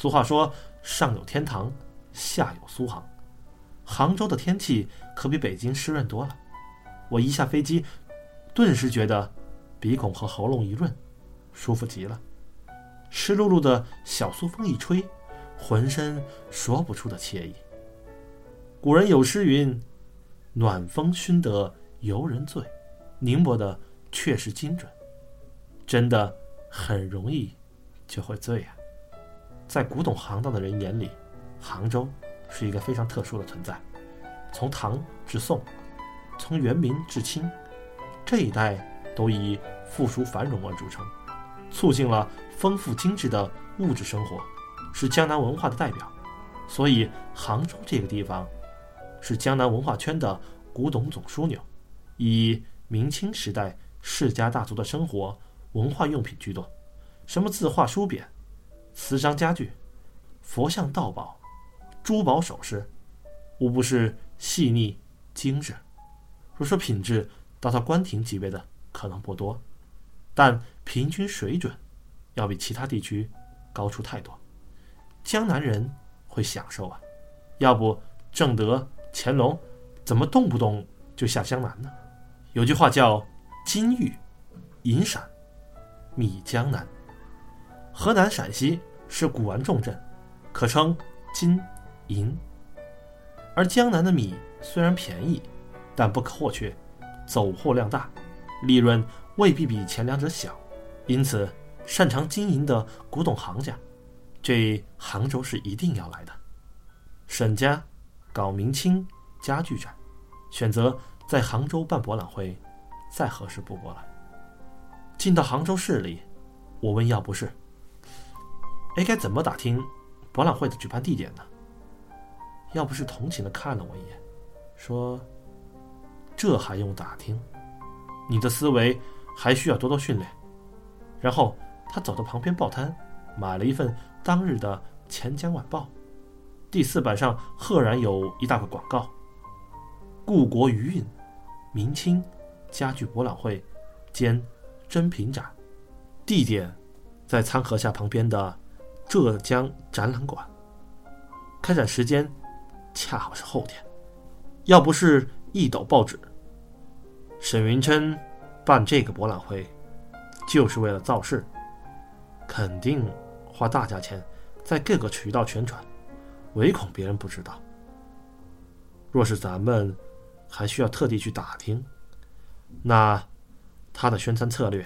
俗话说：“上有天堂，下有苏杭。”杭州的天气可比北京湿润多了。我一下飞机，顿时觉得鼻孔和喉咙一润，舒服极了。湿漉漉的小苏风一吹，浑身说不出的惬意。古人有诗云：“暖风熏得游人醉。”宁波的确实精准，真的很容易就会醉啊。在古董行当的人眼里，杭州是一个非常特殊的存在。从唐至宋，从元明至清，这一代都以富庶繁荣而著称，促进了丰富精致的物质生活，是江南文化的代表。所以，杭州这个地方是江南文化圈的古董总枢纽，以。明清时代世家大族的生活文化用品居多，什么字画书匾、瓷商家具、佛像道宝、珠宝首饰，无不是细腻精致。若说品质达到官廷级别的，可能不多，但平均水准要比其他地区高出太多。江南人会享受啊，要不正德、乾隆怎么动不动就下江南呢？有句话叫“金玉银闪，米江南”。河南、陕西是古玩重镇，可称金银。而江南的米虽然便宜，但不可或缺，走货量大，利润未必比前两者小。因此，擅长金银的古董行家，这杭州是一定要来的。沈家搞明清家具展，选择。在杭州办博览会，再合适不过了。进到杭州市里，我问要不是，哎，该怎么打听博览会的举办地点呢？要不是同情的看了我一眼，说：“这还用打听？你的思维还需要多多训练。”然后他走到旁边报摊，买了一份当日的《钱江晚报》，第四版上赫然有一大个广告：“故国余韵。”明清家具博览会兼珍品展，地点在苍河下旁边的浙江展览馆。开展时间恰好是后天。要不是一抖报纸，沈云琛办这个博览会就是为了造势，肯定花大价钱在各个渠道宣传，唯恐别人不知道。若是咱们。还需要特地去打听，那他的宣传策略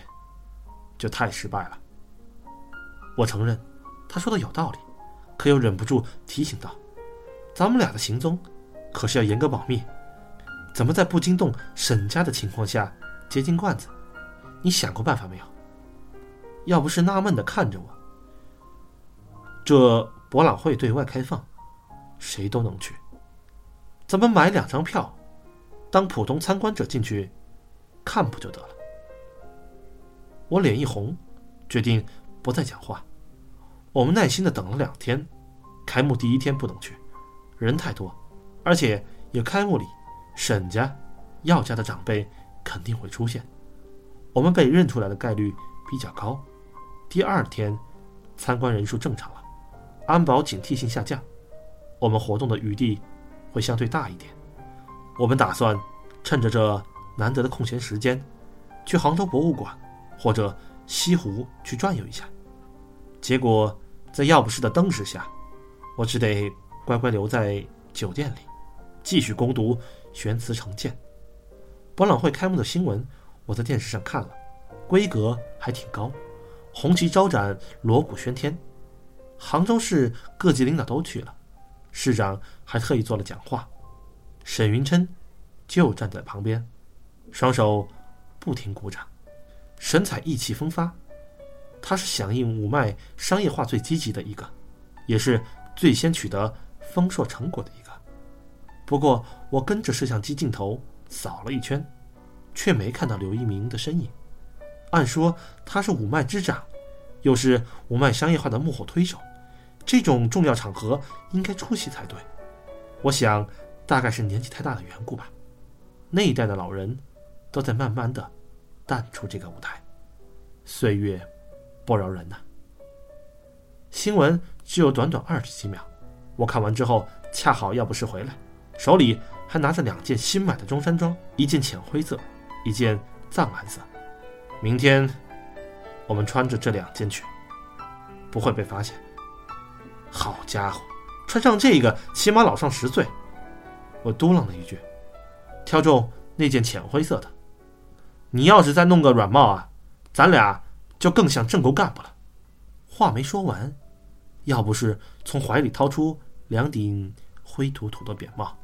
就太失败了。我承认他说的有道理，可又忍不住提醒道：“咱们俩的行踪可是要严格保密，怎么在不惊动沈家的情况下接近罐子？你想过办法没有？”要不是纳闷的看着我，这博览会对外开放，谁都能去，咱们买两张票。当普通参观者进去看不就得了？我脸一红，决定不再讲话。我们耐心的等了两天，开幕第一天不能去，人太多，而且有开幕礼，沈家、药家的长辈肯定会出现，我们被认出来的概率比较高。第二天，参观人数正常了，安保警惕性下降，我们活动的余地会相对大一点。我们打算趁着这难得的空闲时间，去杭州博物馆或者西湖去转悠一下。结果在药不师的灯之下，我只得乖乖留在酒店里，继续攻读玄慈成鉴。博览会开幕的新闻我在电视上看了，规格还挺高，红旗招展，锣鼓喧天。杭州市各级领导都去了，市长还特意做了讲话。沈云琛就站在旁边，双手不停鼓掌，神采意气风发。他是响应五脉商业化最积极的一个，也是最先取得丰硕成果的一个。不过，我跟着摄像机镜头扫了一圈，却没看到刘一鸣的身影。按说他是五脉之长，又是五脉商业化的幕后推手，这种重要场合应该出席才对。我想。大概是年纪太大的缘故吧，那一代的老人，都在慢慢的淡出这个舞台。岁月不饶人呐。新闻只有短短二十几秒。我看完之后，恰好要不是回来，手里还拿着两件新买的中山装，一件浅灰色，一件藏蓝色。明天我们穿着这两件去，不会被发现。好家伙，穿上这个起码老上十岁。我嘟囔了一句，挑中那件浅灰色的。你要是再弄个软帽啊，咱俩就更像正沟干部了。话没说完，要不是从怀里掏出两顶灰土土的扁帽，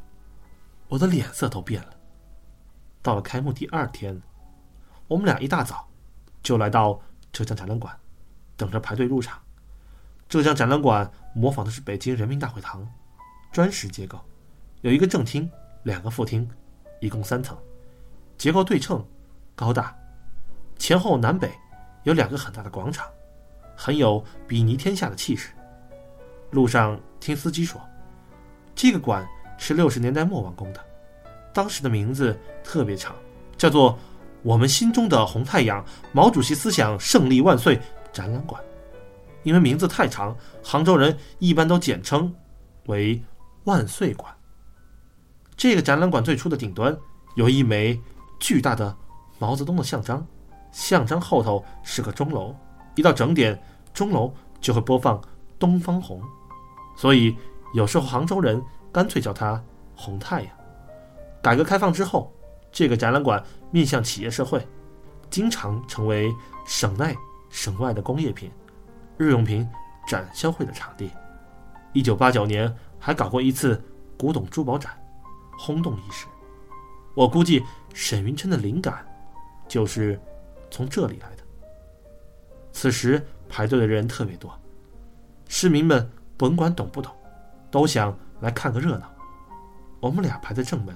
我的脸色都变了。到了开幕第二天，我们俩一大早就来到浙江展览馆，等着排队入场。浙江展览馆模仿的是北京人民大会堂，砖石结构，有一个正厅，两个副厅，一共三层，结构对称，高大，前后南北有两个很大的广场，很有比拟天下的气势。路上听司机说，这个馆是六十年代末完工的，当时的名字特别长，叫做“我们心中的红太阳，毛主席思想胜利万岁展览馆”。因为名字太长，杭州人一般都简称为“万岁馆”。这个展览馆最初的顶端有一枚巨大的毛泽东的像章，象章后头是个钟楼，一到整点，钟楼就会播放《东方红》，所以有时候杭州人干脆叫它“红太阳”。改革开放之后，这个展览馆面向企业社会，经常成为省内省外的工业品。日用品展销会的场地，一九八九年还搞过一次古董珠宝展，轰动一时。我估计沈云琛的灵感就是从这里来的。此时排队的人特别多，市民们甭管懂不懂，都想来看个热闹。我们俩排在正门，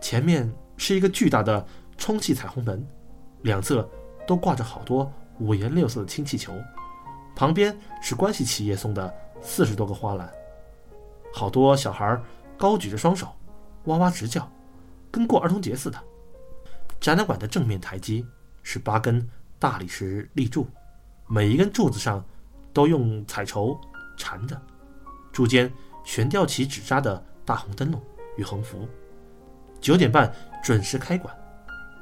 前面是一个巨大的充气彩虹门，两侧都挂着好多五颜六色的氢气球。旁边是关系企业送的四十多个花篮，好多小孩高举着双手，哇哇直叫，跟过儿童节似的。展览馆的正面台阶是八根大理石立柱，每一根柱子上都用彩绸缠着，柱间悬吊起纸扎的大红灯笼与横幅。九点半准时开馆，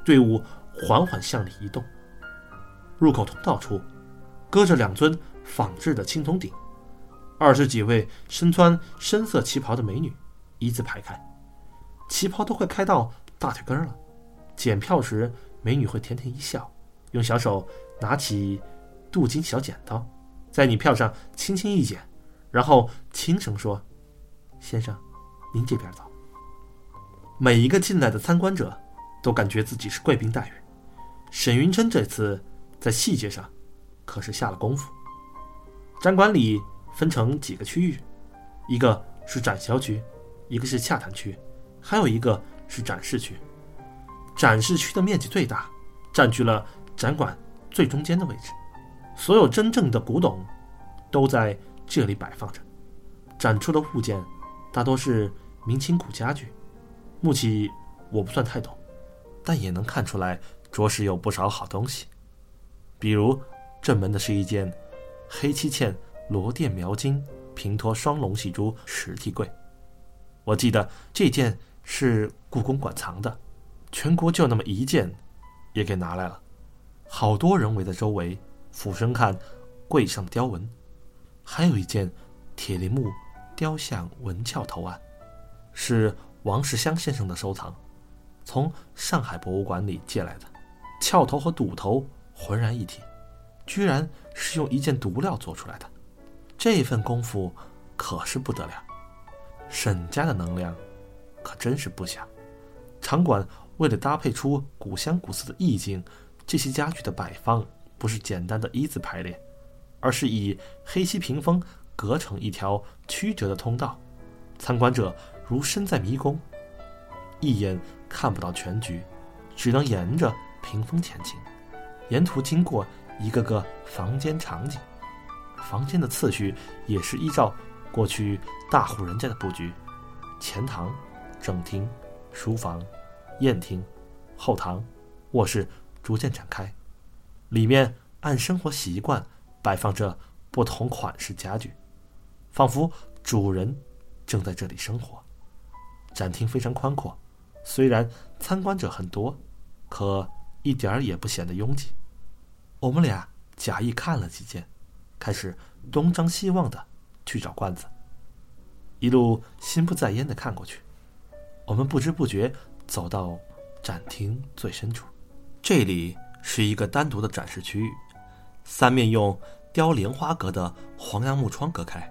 队伍缓缓向里移动。入口通道处。搁着两尊仿制的青铜鼎，二十几位身穿深色旗袍的美女一字排开，旗袍都快开到大腿根了。检票时，美女会甜甜一笑，用小手拿起镀金小剪刀，在你票上轻轻一剪，然后轻声说：“先生，您这边走。”每一个进来的参观者都感觉自己是贵宾待遇。沈云琛这次在细节上。可是下了功夫。展馆里分成几个区域，一个是展销区，一个是洽谈区，还有一个是展示区。展示区的面积最大，占据了展馆最中间的位置，所有真正的古董都在这里摆放着。展出的物件大多是明清古家具，木器我不算太懂，但也能看出来着实有不少好东西，比如。正门的是一件黑漆嵌罗甸描金平托双龙戏珠实体柜，我记得这件是故宫馆藏的，全国就那么一件，也给拿来了。好多人围在周围俯身看柜上的雕纹，还有一件铁林木雕像纹翘头案，是王世襄先生的收藏，从上海博物馆里借来的，翘头和堵头浑然一体。居然是用一件毒料做出来的，这份功夫可是不得了。沈家的能量可真是不小。场馆为了搭配出古香古色的意境，这些家具的摆放不是简单的一字排列，而是以黑漆屏风隔成一条曲折的通道。参观者如身在迷宫，一眼看不到全局，只能沿着屏风前进，沿途经过。一个个房间场景，房间的次序也是依照过去大户人家的布局：前堂、正厅、书房、宴厅、后堂、卧室逐渐展开。里面按生活习惯摆放着不同款式家具，仿佛主人正在这里生活。展厅非常宽阔，虽然参观者很多，可一点儿也不显得拥挤。我们俩假意看了几件，开始东张西望的去找罐子，一路心不在焉的看过去。我们不知不觉走到展厅最深处，这里是一个单独的展示区域，三面用雕莲花格的黄杨木窗隔开，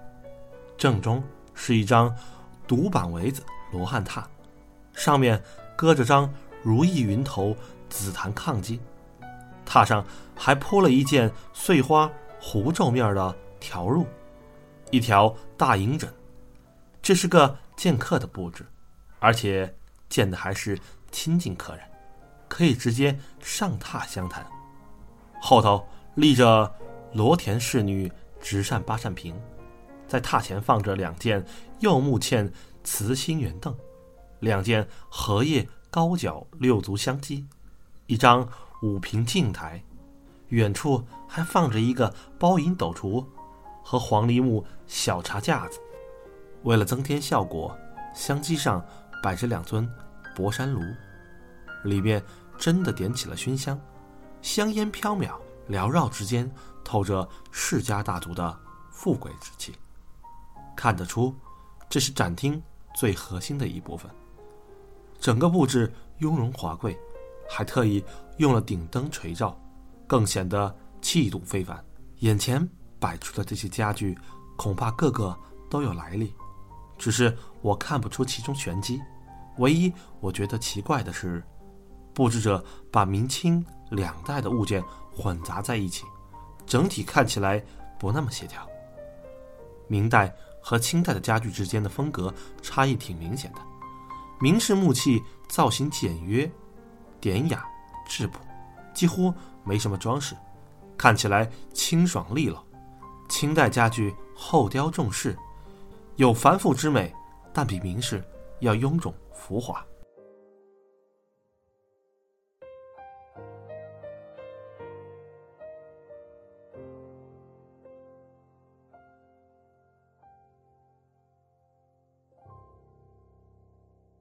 正中是一张独板围子。罗汉榻，上面搁着张如意云头紫檀炕巾，榻上还铺了一件碎花湖皱面的条褥，一条大银枕。这是个见客的布置，而且见的还是亲近客人，可以直接上榻相谈。后头立着罗田侍女直扇八扇屏，在榻前放着两件柚木嵌。瓷心圆凳，两件荷叶高脚六足香几，一张五平镜台，远处还放着一个包银斗橱和黄梨木小茶架子。为了增添效果，香几上摆着两尊博山炉，里面真的点起了熏香，香烟飘渺，缭绕之间透着世家大族的富贵之气。看得出，这是展厅。最核心的一部分，整个布置雍容华贵，还特意用了顶灯垂照，更显得气度非凡。眼前摆出的这些家具，恐怕个个都有来历，只是我看不出其中玄机。唯一我觉得奇怪的是，布置者把明清两代的物件混杂在一起，整体看起来不那么协调。明代。和清代的家具之间的风格差异挺明显的。明式木器造型简约、典雅、质朴，几乎没什么装饰，看起来清爽利落。清代家具厚雕重饰，有繁复之美，但比明式要臃肿浮华。